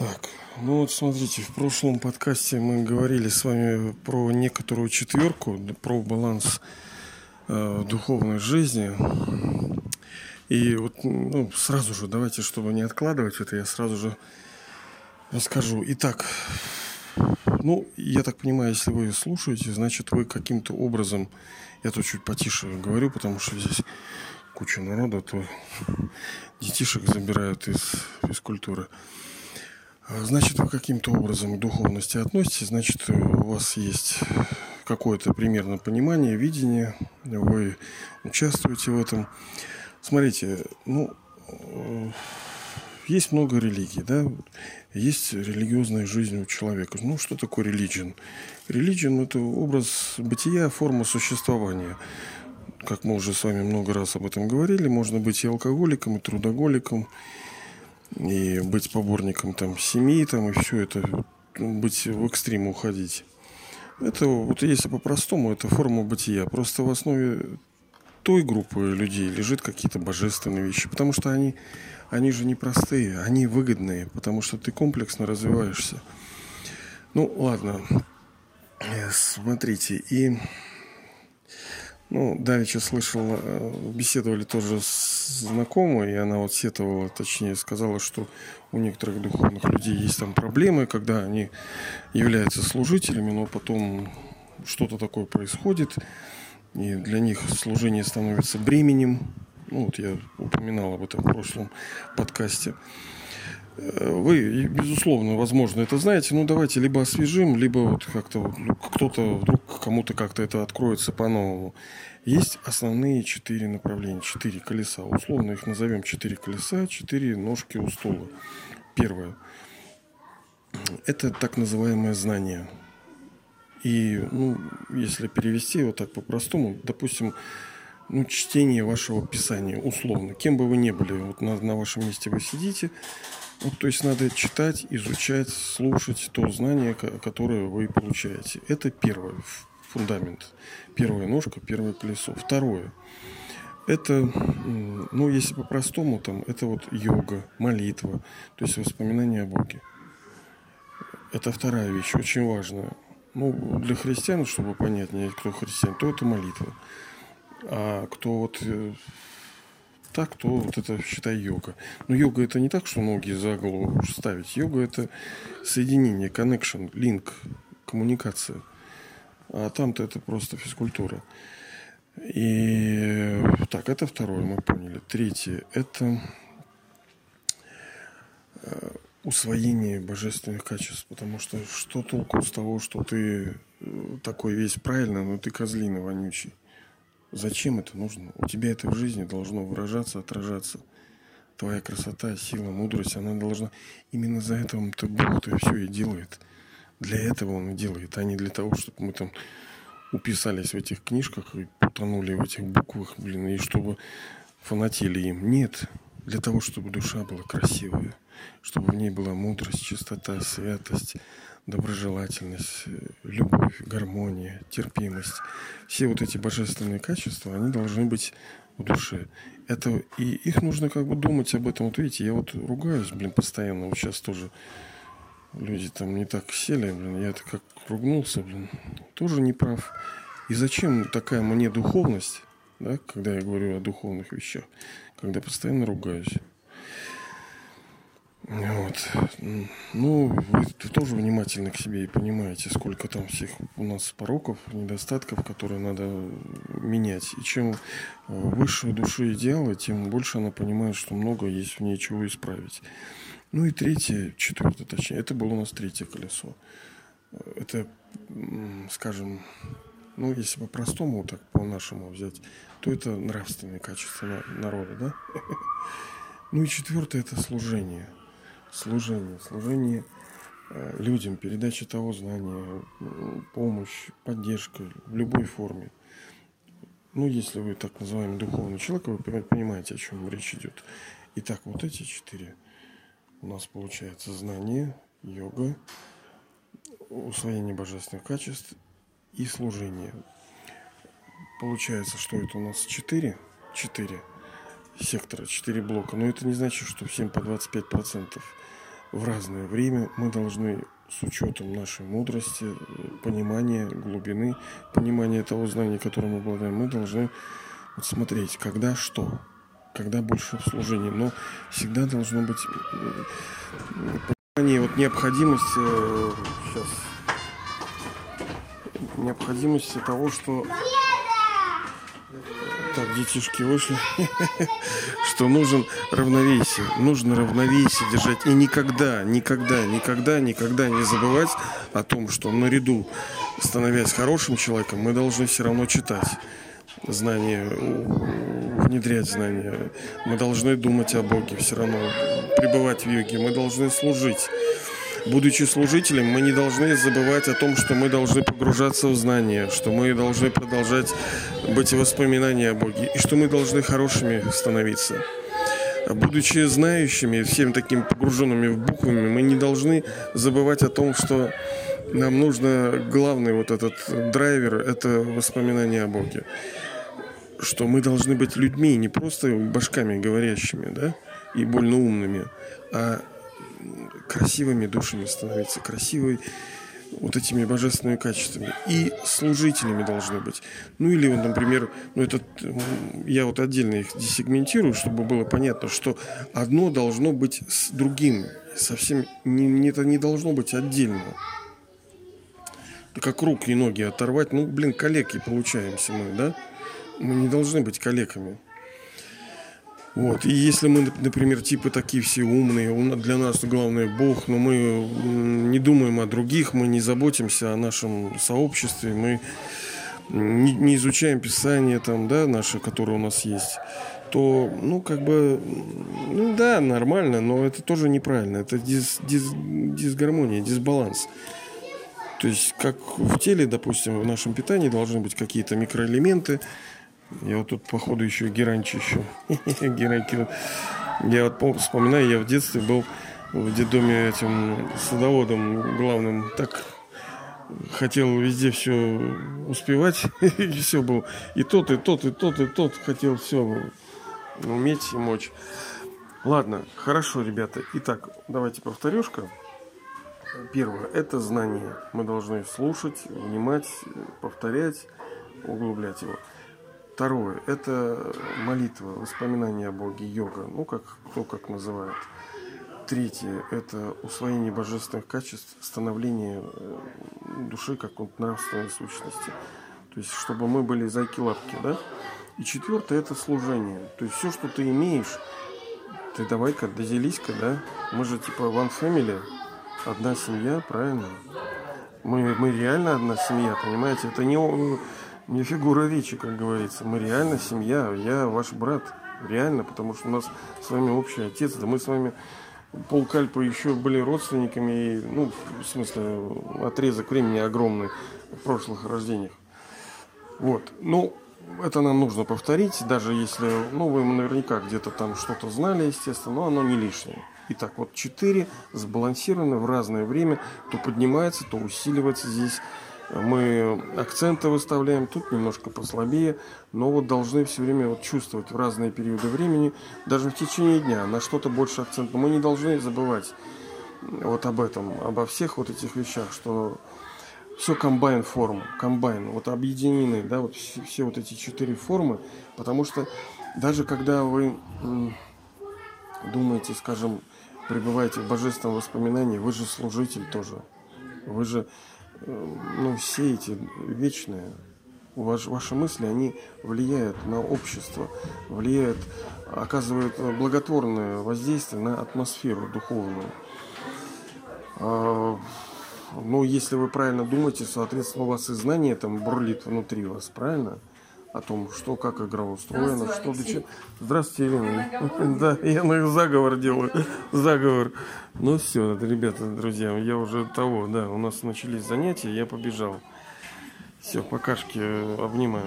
Так, ну вот смотрите, в прошлом подкасте мы говорили с вами про некоторую четверку, про баланс э, духовной жизни. И вот ну, сразу же, давайте, чтобы не откладывать это, я сразу же расскажу. Итак, ну, я так понимаю, если вы слушаете, значит, вы каким-то образом, я тут чуть потише говорю, потому что здесь куча народа, то детишек забирают из физкультуры. А, значит, вы каким-то образом к духовности относитесь, значит, у вас есть какое-то примерно понимание, видение, вы участвуете в этом. Смотрите, ну, э, есть много религий, да, есть религиозная жизнь у человека. Ну, что такое религион? Религион – это образ бытия, форма существования. Как мы уже с вами много раз об этом говорили, можно быть и алкоголиком, и трудоголиком, и быть поборником там семьи, там, и все это, быть в экстрим уходить. Это вот если по-простому, это форма бытия. Просто в основе той группы людей лежит какие-то божественные вещи, потому что они, они же не простые, они выгодные, потому что ты комплексно развиваешься. Ну, ладно, смотрите, и ну, Давича слышал, э, беседовали тоже с знакомой, и она вот сетовала, точнее сказала, что у некоторых духовных людей есть там проблемы, когда они являются служителями, но потом что-то такое происходит, и для них служение становится бременем. Ну, вот я упоминал об этом в прошлом подкасте. Вы, безусловно, возможно, это знаете, но давайте либо освежим, либо вот как-то ну, кто-то вдруг кому-то как-то это откроется по-новому. Есть основные четыре направления, четыре колеса. Условно их назовем четыре колеса, четыре ножки у стула. Первое. Это так называемое знание. И, ну, если перевести вот так по-простому, допустим, ну, чтение вашего писания, условно, кем бы вы ни были, вот на, на вашем месте вы сидите, вот, то есть надо читать, изучать, слушать то знание, которое вы получаете. Это первый фундамент. Первая ножка, первое колесо. Второе. Это, ну, если по-простому, там, это вот йога, молитва, то есть воспоминания о Боге. Это вторая вещь, очень важная. Ну, для христиан, чтобы понятнее, кто христиан, то это молитва. А кто вот э, так, то вот это, считай, йога. Но йога это не так, что ноги за голову ставить. Йога это соединение, connection, линк, коммуникация. А там-то это просто физкультура. И так, это второе, мы поняли. Третье – это э, усвоение божественных качеств. Потому что что толку с того, что ты э, такой весь правильно, но ты козлина вонючий. Зачем это нужно? У тебя это в жизни должно выражаться, отражаться. Твоя красота, сила, мудрость, она должна... Именно за это то Бог-то все и делает. Для этого Он и делает, а не для того, чтобы мы там уписались в этих книжках и потонули в этих буквах, блин, и чтобы фанатели им. Нет, для того, чтобы душа была красивая, чтобы в ней была мудрость, чистота, святость, доброжелательность, э, любовь, гармония, терпимость. Все вот эти божественные качества, они должны быть в душе. Это, и их нужно как бы думать об этом. Вот видите, я вот ругаюсь, блин, постоянно. Вот сейчас тоже люди там не так сели, блин, я это как ругнулся, блин, тоже не прав. И зачем такая мне духовность, да, когда я говорю о духовных вещах, когда постоянно ругаюсь? Вот. Ну, вы тоже внимательны к себе и понимаете, сколько там всех у нас пороков, недостатков, которые надо менять. И чем э, выше души идеалы, тем больше она понимает, что много есть в ней чего исправить. Ну и третье, четвертое точнее, это было у нас третье колесо. Это, скажем, ну, если по-простому, так по-нашему взять, то это нравственные качества народа, да? Ну и четвертое – это служение – служение, служение э, людям, передача того знания, помощь, поддержка в любой форме. Ну, если вы так называемый духовный человек, вы понимаете, о чем речь идет. Итак, вот эти четыре у нас получается знание, йога, усвоение божественных качеств и служение. Получается, что это у нас четыре, четыре сектора, четыре блока. Но это не значит, что всем по 25%. в разное время. Мы должны с учетом нашей мудрости, понимания, глубины, понимания того знания, которым мы обладаем, мы должны вот смотреть, когда что, когда больше в. Но всегда должно быть понимание, вот необходимость, сейчас, э, необходимости того, что так, детишки вышли. Что нужен равновесие. Нужно равновесие держать. И никогда, никогда, никогда, никогда не забывать о том, что наряду, становясь хорошим человеком, мы должны все равно читать знания, внедрять знания. Мы должны думать о Боге все равно, пребывать в йоге. Мы должны служить будучи служителем, мы не должны забывать о том, что мы должны погружаться в знания, что мы должны продолжать быть в воспоминании о Боге, и что мы должны хорошими становиться. Будучи знающими, всем таким погруженными в буквами, мы не должны забывать о том, что нам нужно главный вот этот драйвер – это воспоминание о Боге. Что мы должны быть людьми, не просто башками говорящими, да, и больно умными, а красивыми душами становиться, красивой вот этими божественными качествами. И служителями должны быть. Ну или, вот, например, ну это я вот отдельно их десегментирую, чтобы было понятно, что одно должно быть с другим. Совсем не, это не должно быть отдельно. Как руки и ноги оторвать. Ну, блин, калеки получаемся мы, да? Мы не должны быть калеками. Вот. И если мы, например, типа такие все умные, для нас главное Бог, но мы не думаем о других, мы не заботимся о нашем сообществе, мы не, не изучаем Писание там, да, наши, которые у нас есть, то, ну, как бы, ну да, нормально, но это тоже неправильно. Это дис, дис, дисгармония, дисбаланс. То есть, как в теле, допустим, в нашем питании должны быть какие-то микроэлементы, я вот тут, походу, еще геранчищу. Геранки. Я вот вспоминаю, я в детстве был в детдоме этим садоводом главным. Так хотел везде все успевать. и все было. И тот, и тот, и тот, и тот хотел все уметь и мочь. Ладно, хорошо, ребята. Итак, давайте повторюшка. Первое – это знание. Мы должны слушать, внимать, повторять, углублять его. Второе – это молитва, воспоминания о Боге, йога, ну, как кто как называет. Третье – это усвоение божественных качеств, становление э, души как нравственной сущности. То есть, чтобы мы были зайки-лапки, да? И четвертое – это служение. То есть, все, что ты имеешь, ты давай-ка, доделись-ка, да? Мы же типа one family, одна семья, правильно? Мы, мы реально одна семья, понимаете? Это не не фигура речи, как говорится. Мы реально семья, я ваш брат. Реально, потому что у нас с вами общий отец, да мы с вами полкальпа еще были родственниками, и, ну, в смысле, отрезок времени огромный в прошлых рождениях. Вот. Ну, это нам нужно повторить, даже если, ну, вы наверняка где-то там что-то знали, естественно, но оно не лишнее. Итак, вот четыре сбалансированы в разное время, то поднимается, то усиливается здесь мы акценты выставляем, тут немножко послабее, но вот должны все время вот чувствовать в разные периоды времени, даже в течение дня, на что-то больше акцент. Но мы не должны забывать вот об этом, обо всех вот этих вещах, что все комбайн форм, комбайн, вот объединены, да, вот все, все вот эти четыре формы, потому что даже когда вы думаете, скажем, пребываете в божественном воспоминании, вы же служитель тоже, вы же ну, все эти вечные, ваш, ваши мысли, они влияют на общество, влияют, оказывают благотворное воздействие на атмосферу духовную. А, ну, если вы правильно думаете, соответственно, у вас и знание там бурлит внутри вас, правильно? О том, что как игра устроена, что для чего. Здравствуйте, Елена. Да, я на заговор делаю. Заговор. Ну все, ребята, друзья, я уже того, да, у нас начались занятия, я побежал. Все, покашки обнимаю.